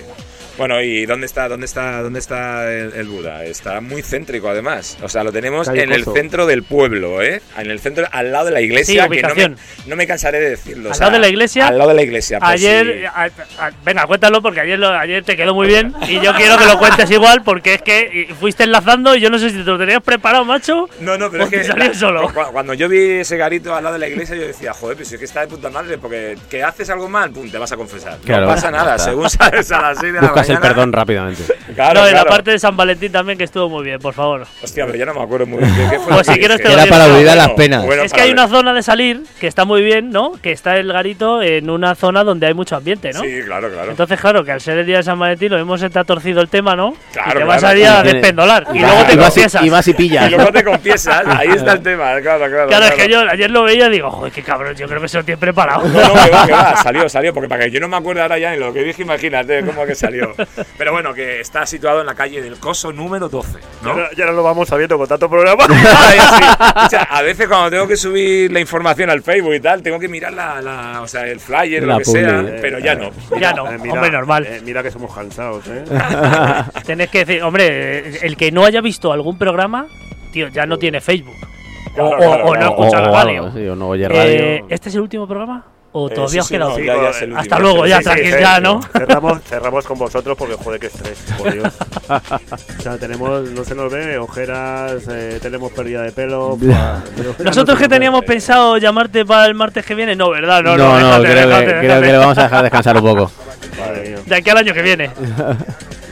Bueno, ¿y dónde está, dónde está, dónde está el, el Buda? Está muy céntrico, además. O sea, lo tenemos Calle en el Coso. centro del pueblo, ¿eh? En el centro, al lado de la iglesia, Sí, que no me, ubicación. no me cansaré de decirlo. o ¿Al sea, lado de la iglesia? Al lado de la iglesia. por Ayer, si- a- a- venga, cuéntalo porque ayer, lo- ayer te quedó muy bien y yo quiero que lo cuentes igual porque es que fuiste enlazando y yo no sé si te lo tenías preparado, macho. No, no, pero es que te salió la- solo. cu- cuando yo vi ese garito al lado de la iglesia, yo decía, joder, pues es que está de puta madre, porque que haces algo mal, pum, te vas a confesar. Claro, no pasa nada, está. según sales a las 6 de la Buscas el perdón rápidamente. Claro, no, y la parte de San Valentín también que estuvo muy bien, por favor. Hostia, pero ya no me acuerdo muy bien. ¿Qué, qué fue Pues si quieres te lo Era para olvidar las penas. bueno, es que hay ver. una zona de salir que está muy bien, ¿no? Que está el garito en una zona donde hay mucho ambiente, ¿no? Sí, claro, claro. Entonces, claro, que al ser el día de San Valentín lo mismo se te ha torcido el tema, ¿no? Claro, y te vas a ir a Y despendolar. Y luego te y vas y- confiesas. Y vas *laughs* y y pillas. luego te confiesas, ahí está el *laughs* tema, claro, claro. Claro, es que yo ayer lo veía y digo, joder, qué cabrón, yo creo que se lo tiene preparado. *laughs* No, no, que va, que va, salió, salió, porque para que yo no me acuerde ahora ya ni lo que dije, imagínate cómo que salió. Pero bueno, que está situado en la calle del Coso número 12, Ya ¿no? Ya no lo vamos sabiendo con tanto programa. Ay, sí. O sea, a veces cuando tengo que subir la información al Facebook y tal, tengo que mirar la, la- o sea, el flyer, La lo que sea, publi. pero ya no. ya no, Eh, hombre, normal. eh, mira que somos cansados, ¿eh? *laughs* Tenés que decir, hombre, el que no haya visto algún programa, tío, ya no tiene Facebook. O, Claro, o- claro, o no claro. escucha la o radio. sí, o no oye radio. Eh, ¿Este es el último programa? ¿O Eh, todavía sí, os sí, queda no, ya- ya Hasta luego, ya, Sí, sí, tranquil, sí, ya. ¿no? Cerramos, cerramos con vosotros porque joder, qué estrés, por Dios. *laughs* O sea, tenemos, no se nos ve, ojeras, eh, tenemos pérdida de pelo. *laughs* no Nosotros que teníamos pensado llamarte para el martes que viene, no, ¿verdad? No, no, no, no, déjate, creo, déjate, que, creo que le vamos a dejar descansar un poco. De aquí al año que viene. *laughs*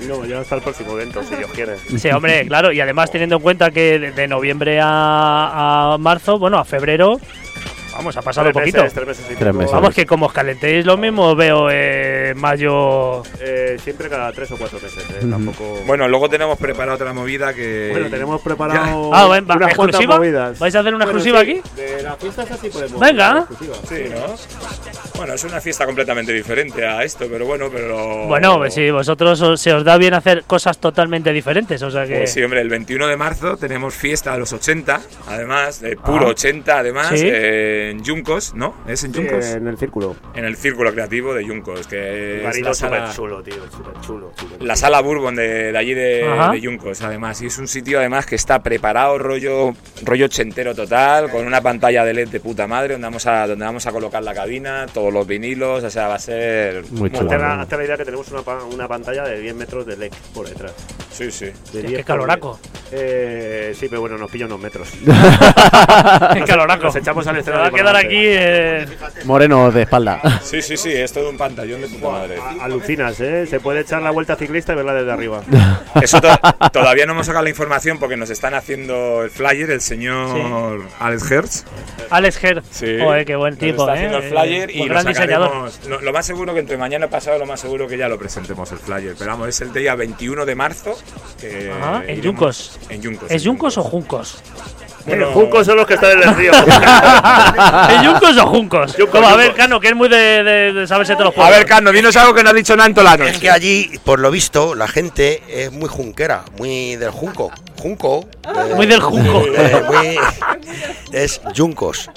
No, ya hasta el próximo evento, si Dios quiere. Sí, hombre, claro, y además teniendo en cuenta que de, de noviembre a, a marzo, bueno, a febrero, vamos, ha pasado un Tres poquito. meses, tres meses y Tres meses. Vamos, que como os calentéis lo mismo, veo eh, mayo. Eh, siempre cada tres o cuatro meses, eh, tampoco. Bueno, luego tenemos preparada otra movida que. Bueno, tenemos preparado Ah, bueno, unas ¿exclusiva? movidas. ¿Vais a hacer una Bueno, exclusiva sí, aquí? De las fiestas así podemos. Venga. Sí, ¿no? Bueno, es una fiesta completamente diferente a esto, pero bueno, pero. Bueno, pues si vosotros os- se os da bien hacer cosas totalmente diferentes, o sea que. Pues sí, hombre, el 21 de marzo tenemos fiesta a los 80, además, de puro Ah. 80, además, Sí. eh, en Yuncos, ¿no? ¿Es en Sí, Yuncos? en el círculo. En el Círculo Creativo de Yuncos, que es la súper sala, chulo, tío. Súper chulo. chulo. la sala Bourbon de, de allí de, de Yuncos, además. Y es un sitio, además, que está preparado, rollo, rollo ochentero total, con una pantalla de LED de puta madre, donde vamos a, donde vamos a colocar la cabina, todos los vinilos, o sea, va a ser Muy chulo. Hazte la, idea que tenemos una, una pantalla de 10 metros de LED por detrás. Sí, sí. De Hostia, 10 qué caloraco. 10. Eh, sí, pero bueno, nos pilla unos metros. *laughs* *laughs* En caloraco. Nos echamos al *laughs* escenario. Quedar aquí. eh, Moreno de espalda. Sí, sí, sí, es todo un pantallón de puta madre. Alucinas, ¿eh? Se puede echar la vuelta ciclista y verla desde arriba. *laughs* Eso to- todavía no hemos sacado la información porque nos están haciendo el flyer el señor Alex Hertz. Alex Hertz. Sí. Joder, qué buen Nos tipo, está ¿eh? haciendo el flyer Eh, y lo gran diseñador. no, lo más seguro que entre mañana y pasado, lo más seguro que ya lo presentemos el flyer. Pero vamos, es el día 21 de marzo. Que Ajá, en Yuncos. En Yuncos. ¿Es Yuncos o Juncos? Bueno, juncos son los que están en el río. *laughs* ¿Es Yuncos o Juncos? Yuncos, Como, a ver. Cano, que es muy de, de, de saberse todos los A pueblos. ver, Cano, dinos algo que no ha dicho Nanto la Es que allí, por lo visto, la gente es muy junquera, muy del junco. Junco. eh, Muy del junco. eh, muy- es Yuncos.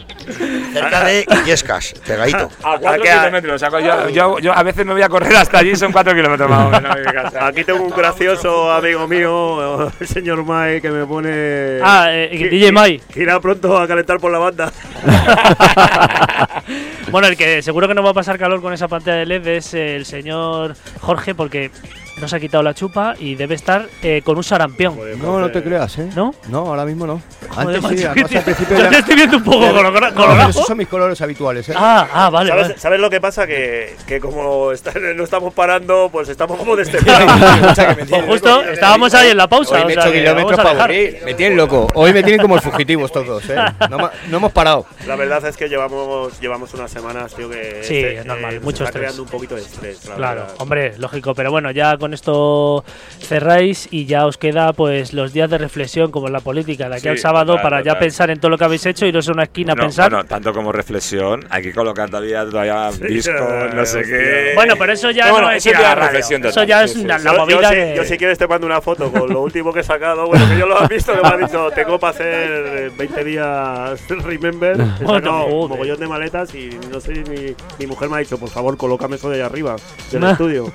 Cerca de Illescas, pegadito. A cuatro Aquí a- kilómetros. o sea, yo, yo, yo a veces me voy a correr hasta allí, son cuatro kilómetros más o menos. Aquí tengo un gracioso amigo mío, el señor Mai, que me pone. Ah, eh, DJ Mai. que Irá pronto a calentar por la banda. *laughs* bueno, el que seguro que no va a pasar calor con esa pantalla de LED es el señor Jorge, porque no se ha quitado la chupa y debe estar eh, con un sarampión. No, no te creas, ¿eh? ¿No? No, ahora mismo no. Joder, Antes sí, macho, además al te- principio yo ya- te estoy viendo un poco colorado. No, pero colorado. esos son mis colores habituales, ¿eh? Ah, ah, vale. ¿Sabes, vale. sabes lo que pasa? Que, que como está- no estamos parando, pues estamos como *laughs* Pues destepados. justo estábamos ahí en la pausa. Hoy o me he hecho kilómetros para dejar. aburrir. Me tienen loco. Hoy me tienen como fugitivos todos, ¿eh? No, no hemos parado. La verdad es que llevamos, llevamos unas semanas, tío, que Sí, este, es normal, se mucho está estrés. creando un poquito de estrés. la Claro, verdad. hombre, lógico, pero bueno, ya con esto cerráis y ya os queda pues los días de reflexión como en la política, de aquí Sí, al sábado para ya pensar en todo lo que habéis hecho, iros a una esquina a No, pensar. Bueno, tanto como reflexión, hay que colocar todavía, todavía *laughs* disco, no sé qué. Bueno, pero eso ya No, no, es eso ir a ya la reflexión Eso ya es sí, una- sí. la Yo- yo, movida si, yo si quieres te mando una foto con lo último que he sacado. Bueno, que yo lo has visto, que me ha dicho, *laughs* tengo para hacer eh, 20 días *laughs* remember. He sacado un mogollón de maletas y no sé, mi, mi mujer me ha dicho, por favor, colócame eso de ahí arriba, del estudio.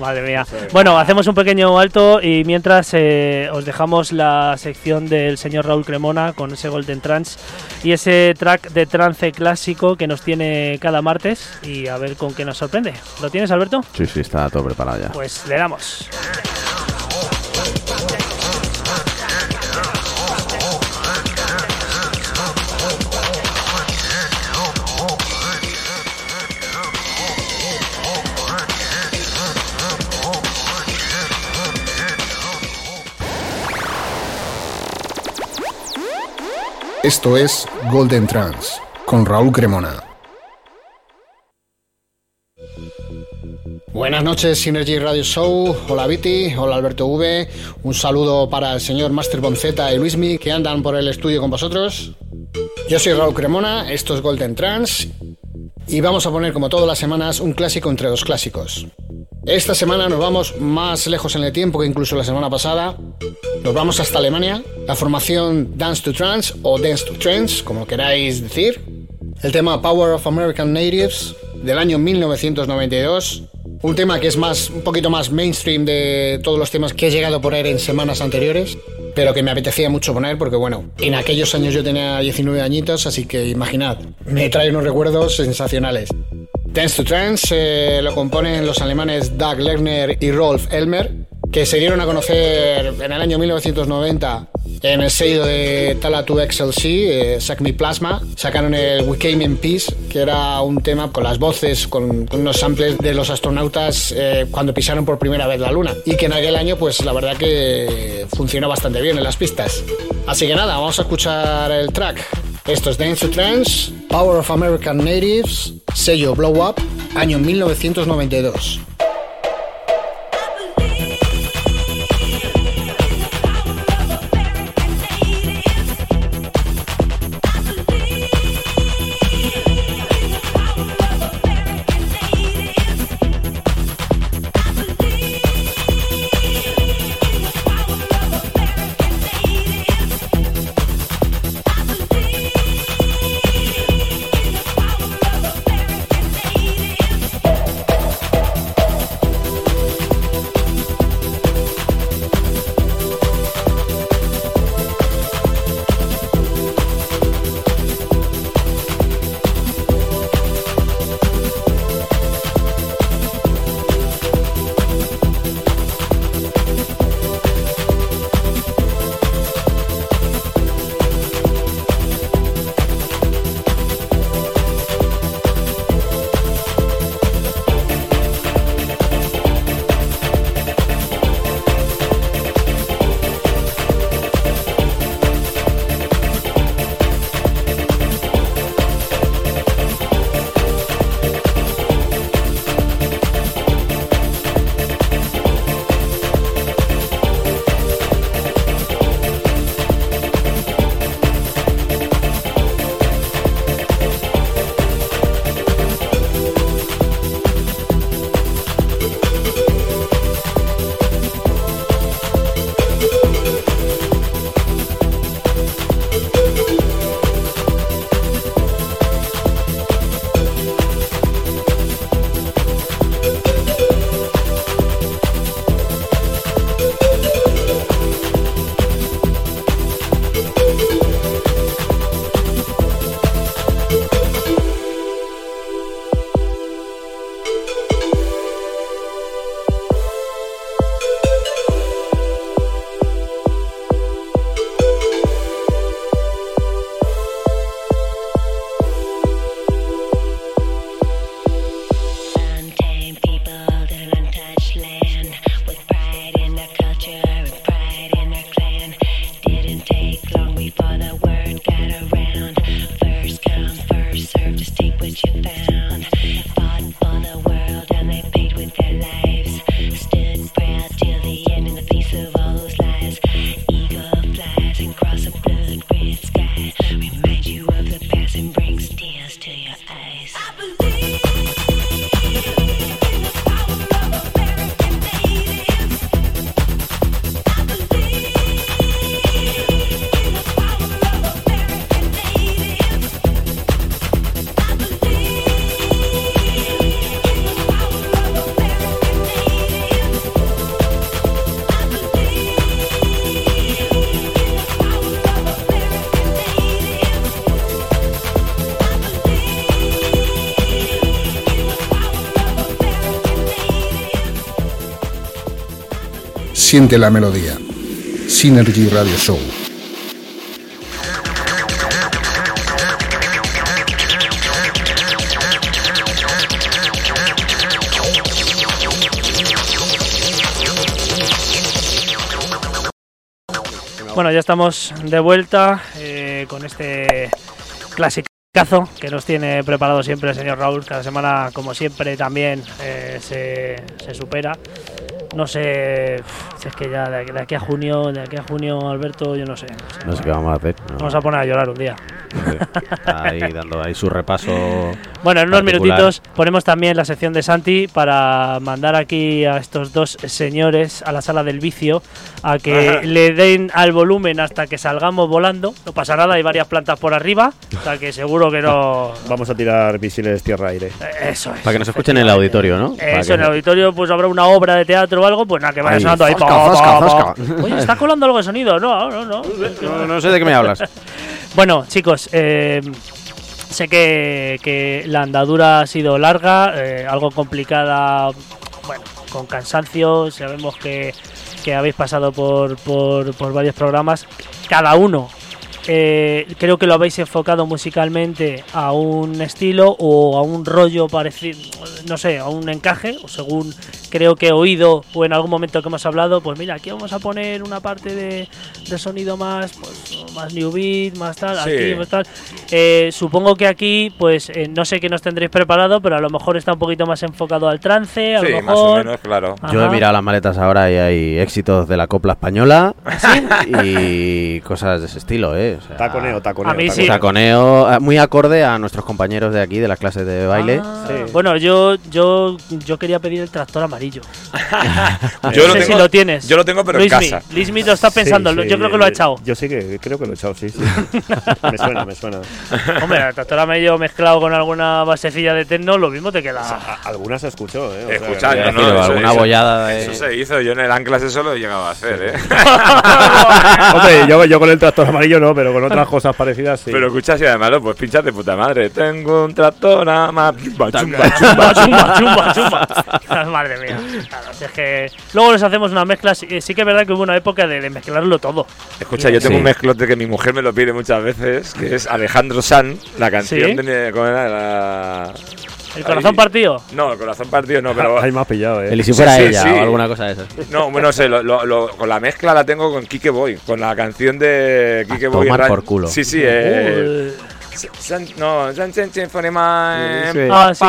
Madre mía. Bueno, hacemos un pequeño alto y mientras eh, os dejamos la sección del señor Raúl Cremona con ese Golden Trance y ese track de trance clásico que nos tiene cada martes y a ver con qué nos sorprende. ¿Lo tienes, Alberto? Sí, sí, está todo preparado ya. Pues le damos. Esto es Golden Trance con Raúl Cremona. Buenas noches, Synergy Radio Show. Hola Viti, hola Alberto V. Un saludo para el señor Master Bonzeta y Luismi que andan por el estudio con vosotros. Yo soy Raúl Cremona, esto es Golden Trance y vamos a poner como todas las semanas un clásico entre dos clásicos. Esta semana nos vamos más lejos en el tiempo que incluso la semana pasada. Nos vamos hasta Alemania, la formación Dance to Trance o Dance to Trance, como queráis decir. El tema Power of American Natives del año 1992. Un tema que es más, un poquito más mainstream de todos los temas que he llegado a poner en semanas anteriores, pero que me apetecía mucho poner porque, bueno, en aquellos años yo tenía 19 añitos, así que imaginad, me trae unos recuerdos sensacionales. Dance to Trance eh, lo componen los alemanes Doug Lerner y Rolf Elmer, que se dieron a conocer en el año 1990 en el sello de Talatu XLC, eh, Sack Me Plasma. Sacaron el We Came in Peace, que era un tema con las voces, con, con unos samples de los astronautas eh, cuando pisaron por primera vez la Luna. Y que en aquel año, pues la verdad que funcionó bastante bien en las pistas. Así que nada, vamos a escuchar el track. Esto es Dance to Trance, Power of American Natives, sello Blow Up, año 1992. Siente la melodía. Synergy Radio Show. Bueno, ya estamos de vuelta eh, con este clasicazo que nos tiene preparado siempre el señor Raúl. Cada semana, como siempre, también eh, se, supera. No sé, si es que ya de aquí, de aquí a junio, de aquí a junio, Alberto, yo no sé. No sé qué vamos a hacer. no. Vamos a poner a llorar un día. Ahí dando ahí su repaso. *laughs* Bueno, en unos particular. minutitos ponemos también la sección de Santi para mandar aquí a estos dos señores a la sala del vicio a que Ajá. le den al volumen hasta que salgamos volando. No pasa nada, hay varias plantas por arriba, o sea que seguro que no. *laughs* Vamos a tirar misiles tierra-aire. Eh, Eso es. Para que nos escuchen en el auditorio, ¿no? Para Eso en el auditorio pues habrá una obra de teatro o algo, pues nada, que vaya Ahí, sonando ahí. Zasca, zasca. Oye, está colando algo de sonido. No, no, no. No, no sé de qué me hablas. *laughs* Bueno, chicos, eh, sé que, que la andadura ha sido larga, eh, algo complicada, bueno, con cansancio. Sabemos que, que habéis pasado por, por, por varios programas, cada uno. eh, creo que lo habéis enfocado musicalmente a un estilo o a un rollo parecido, no sé, a un encaje, o según creo que he oído o en algún momento que hemos hablado, pues mira, aquí vamos a poner una parte de, de sonido más, pues, más new beat, más tal, Sí. aquí pues tal. Eh, supongo que aquí, pues eh, no sé qué nos tendréis preparado, pero a lo mejor está un poquito más enfocado al trance, a Sí, lo más o mejor. menos, claro. Yo he mirado las maletas ahora y hay éxitos de la copla española ¿Ah, y cosas de ese estilo, ¿eh? O sea, Taconeo, taconeo. A mí sí. taconeo. Taconeo, eh, muy acorde a nuestros compañeros de aquí, de las clases de baile. Ah, Sí. Bueno, yo, yo, yo quería pedir el tractor amarillo. *laughs* Yo no lo sé tengo- si lo tienes. yo lo tengo, pero en Luismi, casa. Luismi lo está pensando, Sí, lo- sí, yo creo que lo ha echado. Yo sí que creo que lo he echado, sí, sí. me suena, me suena. *laughs* Hombre, el tractor amarillo mezclado con alguna basecilla de techno, lo mismo te queda. Algunas se escuchó, ¿eh? O sea, ¿no? decirlo, Eso- alguna eso- bollada de- Eso se hizo, yo en el Anclas eso lo he llegado a hacer, ¿eh? *laughs* Hombre, yo, yo con el tractor amarillo no, pero con otras cosas parecidas sí. Pero escuchas y además lo pues pinchas de puta madre. Tengo un tractor a ma- chumba, chumba, chumba, chumba, chumba, chumba. Madre mía. Claro, *laughs* si es que luego les hacemos una mezcla. Sí, sí que es verdad que hubo una época de, de mezclarlo todo. Escucha, yo tengo Sí. un mezclote que mi mujer me lo pide muchas veces, que es Alejandro San, la canción Sí. de... ¿Cómo era? La... El corazón Ahí. partido. No, el corazón partido no, pero... *laughs* Ahí me has pillado, ¿eh? El y si fuera sí, ella sí. o alguna cosa de esas. No, bueno, no sé, lo- lo- lo- con la mezcla la tengo con Kike Boy, con la canción de Kike Boy. tomar Ran- por culo. Sí, sí, eh... Uy. No, eh, Ah, sí.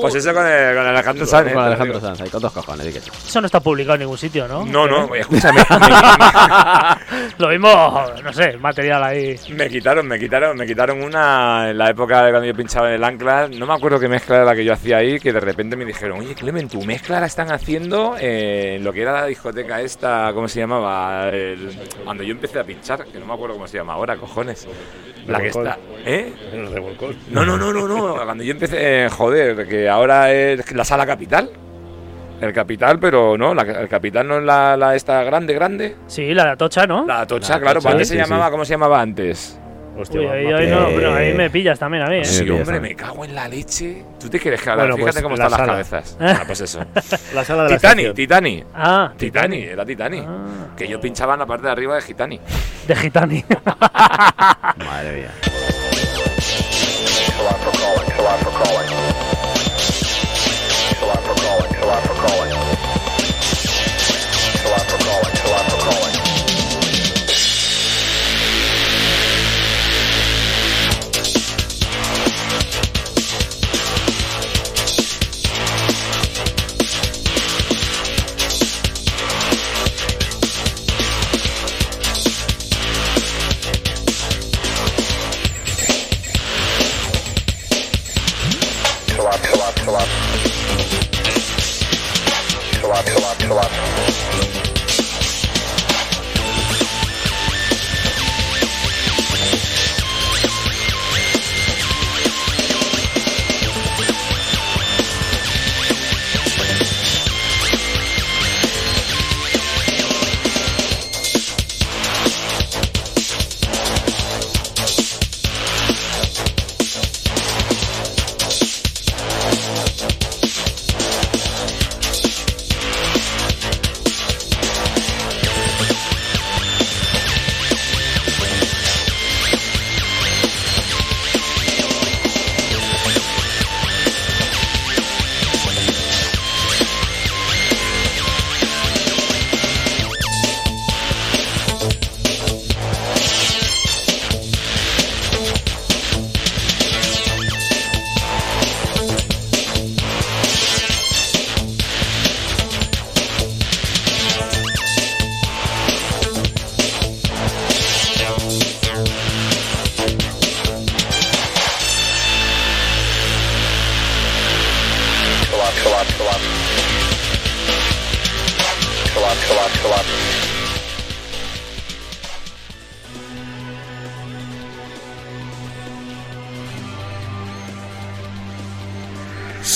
Pues eso con, el- con Alejandro San. eh, Con te Alejandro. Sanz, ahí con dos cojones. Eso no está publicado en ningún sitio, ¿no? No, no, escúchame. *laughs* Lo mismo, no sé, material ahí. Me quitaron, me quitaron, me quitaron una en la época de cuando yo pinchaba en el Anclas. No me acuerdo qué mezcla era la que yo hacía ahí, que de repente me dijeron, oye, Clemen, tu mezcla la están haciendo eh, en lo que era la discoteca esta, ¿cómo se llamaba? El- cuando yo empecé a pinchar, que no me acuerdo cómo se llama ahora, cojones. La que está. ¿Eh? El revolcón. No, no, no, no, no. Cuando yo empecé, eh, joder, que ahora es la sala capital. El capital, pero no, la, el capital no es la, la esta grande, grande. Sí, la de Atocha, ¿no? La tocha, La claro. Tocha, antes sí, se llamaba, ¿cómo se llamaba antes? Hostia, Uy, ahí, ahí no, pero ahí me pillas también a mí, ¿eh? sí. Hombre, me cago en la leche. ¿Tú te quieres que ahora? Bueno, Fíjate pues, cómo la están sala. las cabezas. *laughs* Ah, pues eso. *laughs* La sala de la Titani, estación. Titani. Ah, Titani, era Titani. Ah. Que yo pinchaba en la parte de arriba de Gitani. de Gitani. *laughs* Madre mía.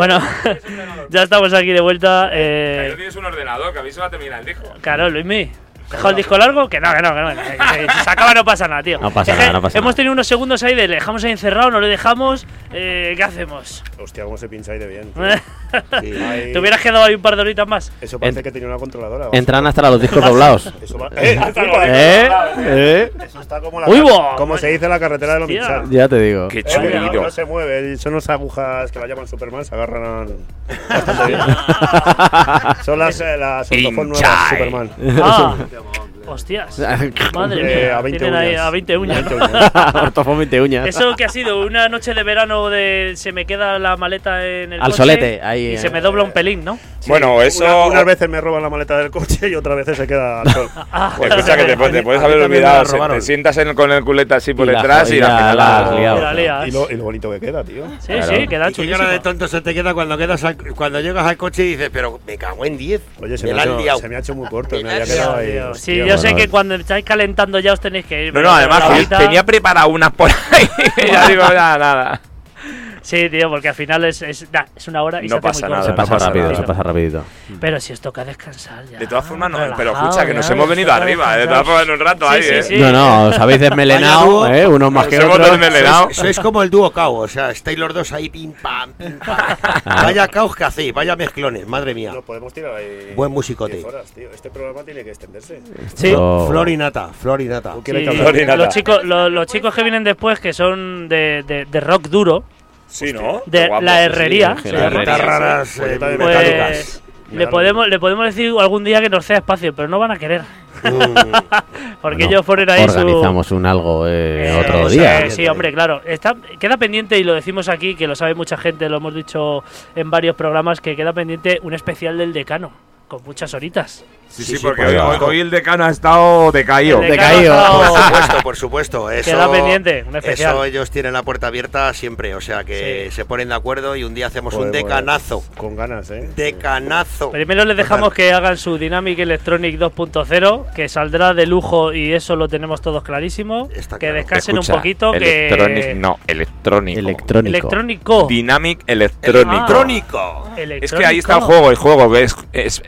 Bueno, *laughs* *laughs* ya estamos aquí de vuelta. Que Eh, no tienes un ordenador, que a mí se va a terminar el disco. claro, Luismi. ¿Dejó el disco largo? Que no, que no, que no. que- que si se acaba no pasa nada, tío. No pasa nada, no pasa Hemos nada. tenido unos segundos ahí de le dejamos ahí encerrado, no le dejamos. eh, ¿Qué hacemos? Hostia, cómo se pincha ahí de bien. tío. *laughs* Sí, ¿Te hubieras quedado ahí un par de horitas más? Eso parece En- que tenía una controladora. Entran hasta los discos doblados. Eso va- ¡Eh! ¿Eh? ¿Eh? Como, la ¡Uy, ca- bo! como se dice en la carretera de los. Michal. Ya te digo. Qué Eh, no, chulito. no se mueve, son unas agujas que la llaman Superman, se agarran bastante bien. *laughs* son las, eh, las nuevas Hinchai. Superman. Ah, *laughs* hostias. *laughs* Madre Eh, mía. a 20 tienen ahí uñas. a 20 uñas. ¿no? 20 uñas. *laughs* Ortofón 20 uñas. Eso que ha sido una noche de verano de se me queda la maleta en el Al coche solete, ahí, y eh. se me dobla un pelín, ¿no? Bueno, eso. Una- unas veces me roban la maleta del coche y otras veces se queda al sol. *laughs* Ah, Pues escucha que te, te puedes haber olvidado. se-. Te sientas en- con el culete así por Y detrás y, y al la- final la liado. Y, lo, y lo bonito que queda, tío. Sí, Claro. sí, queda Y qué cara de chulísimo. tonto se te queda cuando quedas al- cuando llegas al coche y dices, pero me cago en 10. Oye, se me ha hecho, liado. se me ha hecho muy corto. Me había quedado ahí. Sí, yo sé que cuando estáis calentando ya os tenéis que ir. No, no, además tenía preparado unas por ahí. *laughs* ya digo, ya nada. Sí, tío, porque al final es, es, nah, es una hora y No se hace pasa muy corto. nada, Se pasa pasa rápido, nada. se pasa rapidito. Pero si os toca descansar ya. De todas formas, no, pero escucha que nos ya, hemos venido arriba. eh, De todas formas, en un rato Sí, ahí, sí, ¿eh? sí. No, no, os habéis desmelenado. ¿eh? Unos más que otros. Sois, sois como el dúo caos, o sea, estáis los dos ahí pim pam, pim pam. Vaya caos que hacéis, vaya mezclones, madre mía. Nos podemos tirar ahí. Buen musicote. 10 horas, tío. Este programa tiene que extenderse. Sí. Esto- Florinata, Florinata. Florinata. los, chicos, los, los chicos que vienen después, que son de, de, de rock duro, Sí, ¿no? de guapo, la herrería, sí, se la llama. herrería, Guitarras sí. raras, eh, pues le podemos, le podemos decir algún día que nos sea espacio, pero no van a querer. Mm, *laughs* Porque Bueno, ellos ponen ahí su... Organizamos un algo eh, otro sí, día. Sí, hombre, claro. Está, queda pendiente, y lo decimos aquí, que lo sabe mucha gente, lo hemos dicho en varios programas, que queda pendiente un especial del decano, con muchas horitas. Sí, Sí, porque por hoy, el decano ha estado decaído. El Decaído. Por *laughs* supuesto, por supuesto. Eso, Queda pendiente, un especial. Eso ellos tienen la puerta abierta siempre, o sea que Sí. se ponen de acuerdo y un día hacemos un Joder, decanazo. pues, Con ganas, ¿eh? Decanazo. Primero les dejamos que hagan su Dynamic Electronic 2.0, que saldrá de lujo y eso lo tenemos todos clarísimo. Está que claro. descansen Escucha, un poquito, electronic, que... no, electrónico. Electrónico. Electrónico. Dynamic electrónico. Electrónico. Es que ahí está el juego, el juego que es, es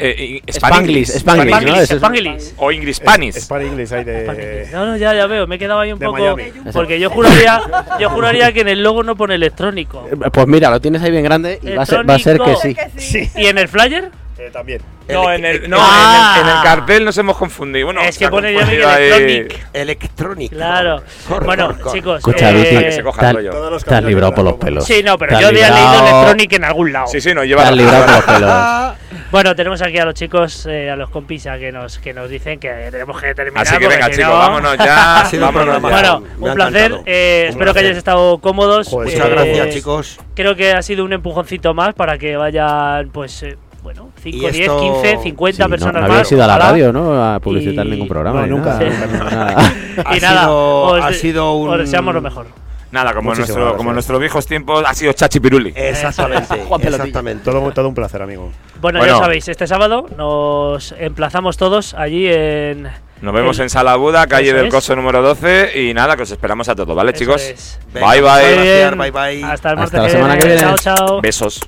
Spanglish, Spanglish, Spanglish. Spanglish, Spanglish. o English Spanish. English ahí de. Spanglish. No, no, ya, ya veo, me he quedado ahí un de poco. Miami. Porque yo juraría, yo juraría que en el logo no pone electrónico. Eh, Pues mira, lo tienes ahí bien grande y va a ser, va a ser que sí. ¿Y en el flyer? Eh, también. No, en el, no Ah. en, el, en el cartel nos hemos confundido. Bueno, es que pone ahí. Electronic. Electrónico. Claro. Corre, bueno, corre, corre. chicos. Escucha, eh, Viti, Que se coja te el has- rollo. Todos los te has librado por los pelos. Sí, no, pero yo había leído Electronic en algún lado. Sí, sí, nos Te lleva has librado por los pelos. *laughs* Bueno, tenemos aquí a los chicos, eh, a los compis que nos, que nos dicen que tenemos que terminar. Así que venga, si chicos, no- vámonos ya. *laughs* Ha sido un vámonos. Bueno, un placer. eh, Un espero que hayáis estado cómodos. Muchas Eh, gracias, chicos. Creo que ha sido un empujoncito más para que vayan, pues, bueno, 5, Y 10, esto- 15, 50 Sí, no, personas no más. habéis ido a la radio, ¿no? A publicitar Y- ningún programa. No, nunca. nada. *laughs* Y nada, sido- os, ha sido un- os deseamos lo mejor. Nada, como, nuestro, gracias. como en nuestros viejos tiempos ha sido Chachi Piruli. Exactamente. *laughs* Exactamente. Todo, todo un placer, amigo. Bueno, Bueno. ya sabéis, este sábado nos emplazamos todos allí en. Nos vemos El- en Sala Buda, calle Eso del es. Coso número 12. Y nada, que os esperamos a todos, ¿vale, Eso chicos? Bye, bye. bien. bye, bye. Hasta el Hasta la semana que viene. Chao, chao. Besos.